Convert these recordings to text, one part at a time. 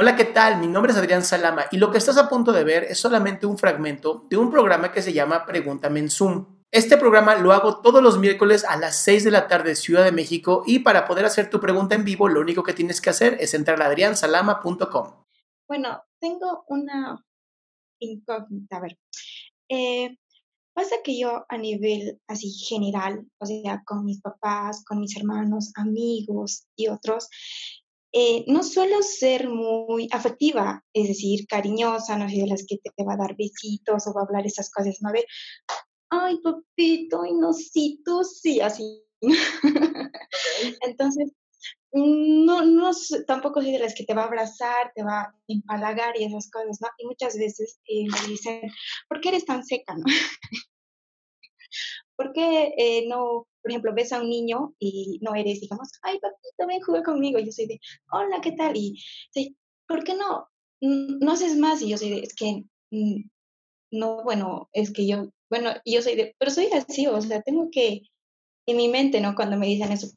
Hola, ¿qué tal? Mi nombre es Adrián Salama y lo que estás a punto de ver es solamente un fragmento de un programa que se llama Pregúntame en Zoom. Este programa lo hago todos los miércoles a las 6 de la tarde Ciudad de México y para poder hacer tu pregunta en vivo lo único que tienes que hacer es entrar a adriansalama.com. Bueno, tengo una incógnita. A ver, eh, pasa que yo a nivel así general, o sea, con mis papás, con mis hermanos, amigos y otros, eh, no suelo ser muy afectiva, es decir, cariñosa, no soy de las que te, va a dar besitos o va a hablar esas cosas, ¿no? ve ay, papito, ay, no, sí, tú sí, así. Entonces, no, no, tampoco soy de las que te va a abrazar, te va a empalagar y esas cosas, ¿no? Y muchas veces eh, me dicen, ¿por qué eres tan seca, no? ¿Por qué eh, no, por ejemplo, ves a un niño y no eres, digamos, ay, papito, ven, juega conmigo? Y yo soy de, hola, ¿qué tal? Y, sí, ¿por qué no? No haces más. Y yo soy de, es que, mm, no, bueno, es que yo, bueno, yo soy de, pero soy así, o sea, tengo que, en mi mente, ¿no? Cuando me dicen eso,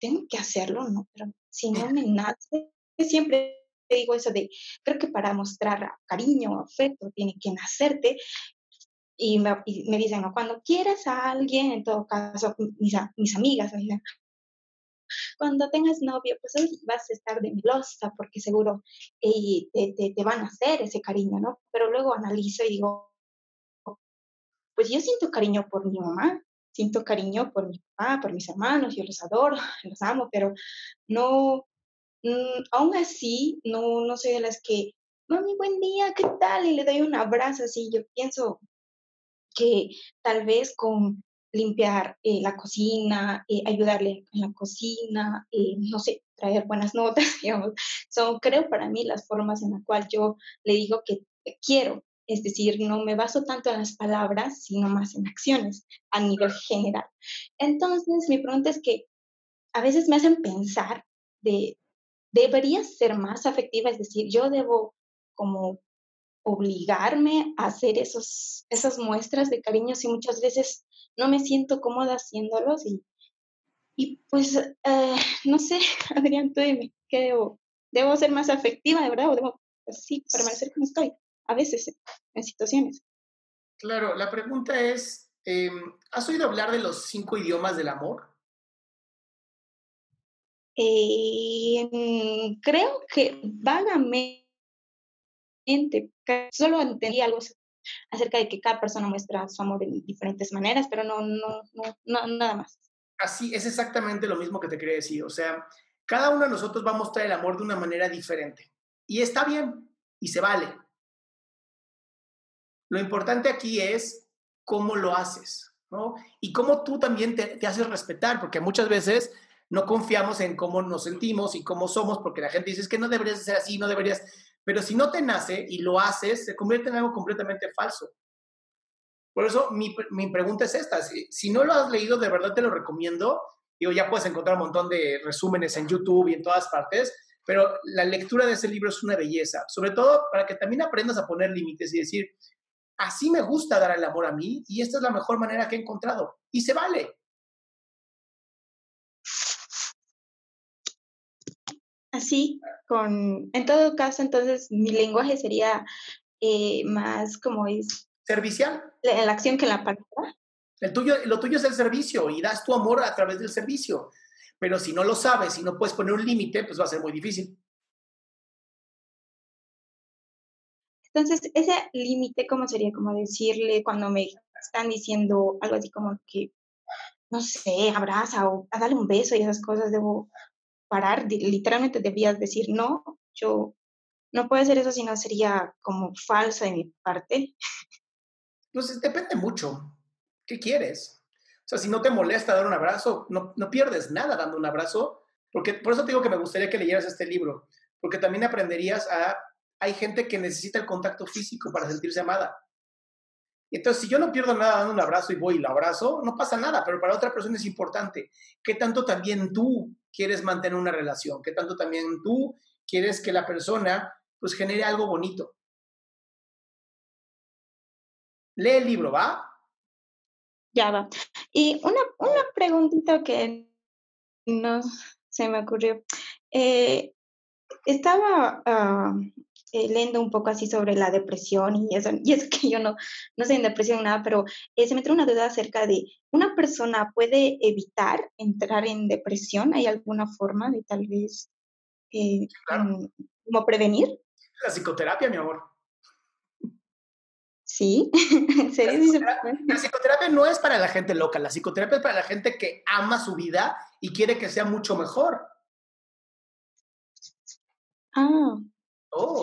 tengo que hacerlo, ¿no? Pero si no me nace, siempre digo eso de, creo que para mostrar cariño, o afecto, tiene que nacerte y me, me dicen, ¿no? cuando quieras a alguien, en todo caso, mis, mis amigas me dicen, cuando tengas novio, pues hoy vas a estar de melosa porque seguro y te, te, te, van a hacer ese cariño, ¿no? Pero luego analizo y digo, pues yo siento cariño por mi mamá, siento cariño por mi papá, por mis hermanos, yo los adoro, los amo, pero no, mm, aún así, no, no soy de las que, mami, buen día, ¿qué tal? Y le doy un abrazo así, yo pienso, que tal vez con limpiar eh, la cocina, eh, ayudarle en la cocina, eh, no sé, traer buenas notas, digamos, son, creo, para mí las formas en las cuales yo le digo que quiero. Es decir, no me baso tanto en las palabras, sino más en acciones a nivel general. Entonces, mi pregunta es que a veces me hacen pensar de, debería ser más afectiva, es decir, yo debo como obligarme a hacer esos, esas muestras de cariño si muchas veces no me siento cómoda haciéndolos y, y pues, eh, no sé, Adrián, tú dime, ¿qué debo? ¿Debo ser más afectiva, de verdad? ¿O debo, pues, sí, permanecer como estoy? A veces, en situaciones. Claro, la pregunta es, em, ¿has oído hablar de los cinco idiomas del amor? Eh, creo que vagamente solo entendí algo acerca de que cada persona muestra su amor de diferentes maneras, pero no, no, no, nada más. Así, es exactamente lo mismo que te quería decir. O sea, cada uno de nosotros va a mostrar el amor de una manera diferente. Y está bien, y se vale. Lo importante aquí es cómo lo haces, ¿no? Y cómo tú también te, te haces respetar, porque muchas veces no confiamos en cómo nos sentimos y cómo somos, porque la gente dice, es que no deberías ser así, no deberías pero si no te nace y lo haces, se convierte en algo completamente falso. Por eso mi, mi pregunta es esta, si, si, no lo has leído, de verdad te lo recomiendo. Digo, ya puedes encontrar un montón de resúmenes en YouTube y en todas partes, pero la lectura de ese libro es una belleza, sobre todo para que también aprendas a poner límites y decir, así me gusta dar el amor a mí y esta es la mejor manera que he encontrado. Y se vale. Así, con, en todo caso, entonces mi lenguaje sería eh, más como es... Servicial. En la acción que la palabra. El tuyo, lo tuyo es el servicio y das tu amor a través del servicio. Pero si no lo sabes y no puedes poner un límite, pues va a ser muy difícil. Entonces, ese límite, ¿cómo sería? Como decirle cuando me están diciendo algo así como que, no sé, abraza o dale un beso y esas cosas, debo parar, literalmente debías decir, no, yo no puedo hacer eso si no sería como falsa de mi parte. Pues depende mucho. ¿Qué quieres? O sea, si no te molesta dar un abrazo, no, no pierdes nada dando un abrazo, porque por eso te digo que me gustaría que leyeras este libro, porque también aprenderías a, hay gente que necesita el contacto físico para sentirse amada. Entonces, si yo no pierdo nada dando un abrazo y voy y lo abrazo, no pasa nada, pero para otra persona es importante. ¿Qué tanto también tú quieres mantener una relación? ¿Qué tanto también tú quieres que la persona pues genere algo bonito? Lee el libro, ¿va? Ya va. Y una, una preguntita que no se me ocurrió. Eh, estaba ah, eh, leyendo un poco así sobre la depresión y eso, y es que yo no, no sé en depresión nada, pero eh, se me trae una duda acerca de, ¿una persona puede evitar entrar en depresión? ¿Hay alguna forma de tal vez eh, como prevenir? La psicoterapia, mi amor. Sí, ¿en serio? La psicoterapia, no es para la gente loca, la psicoterapia es para la gente que ama su vida y quiere que sea mucho mejor. Ah, Oh.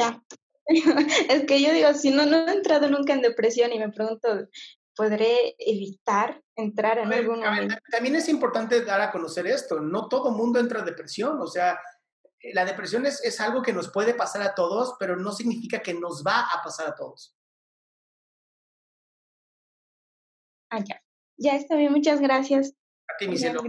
es que yo digo, si no, no he entrado nunca en depresión y me pregunto, ¿podré evitar entrar en algún momento? También es importante dar a conocer esto, no todo mundo entra en depresión, o sea, eh, la depresión es, es algo que nos puede pasar a todos, pero no significa que nos va a pasar a todos. Ah, ya. Ya está bien, muchas gracias. A ti, mi cielo,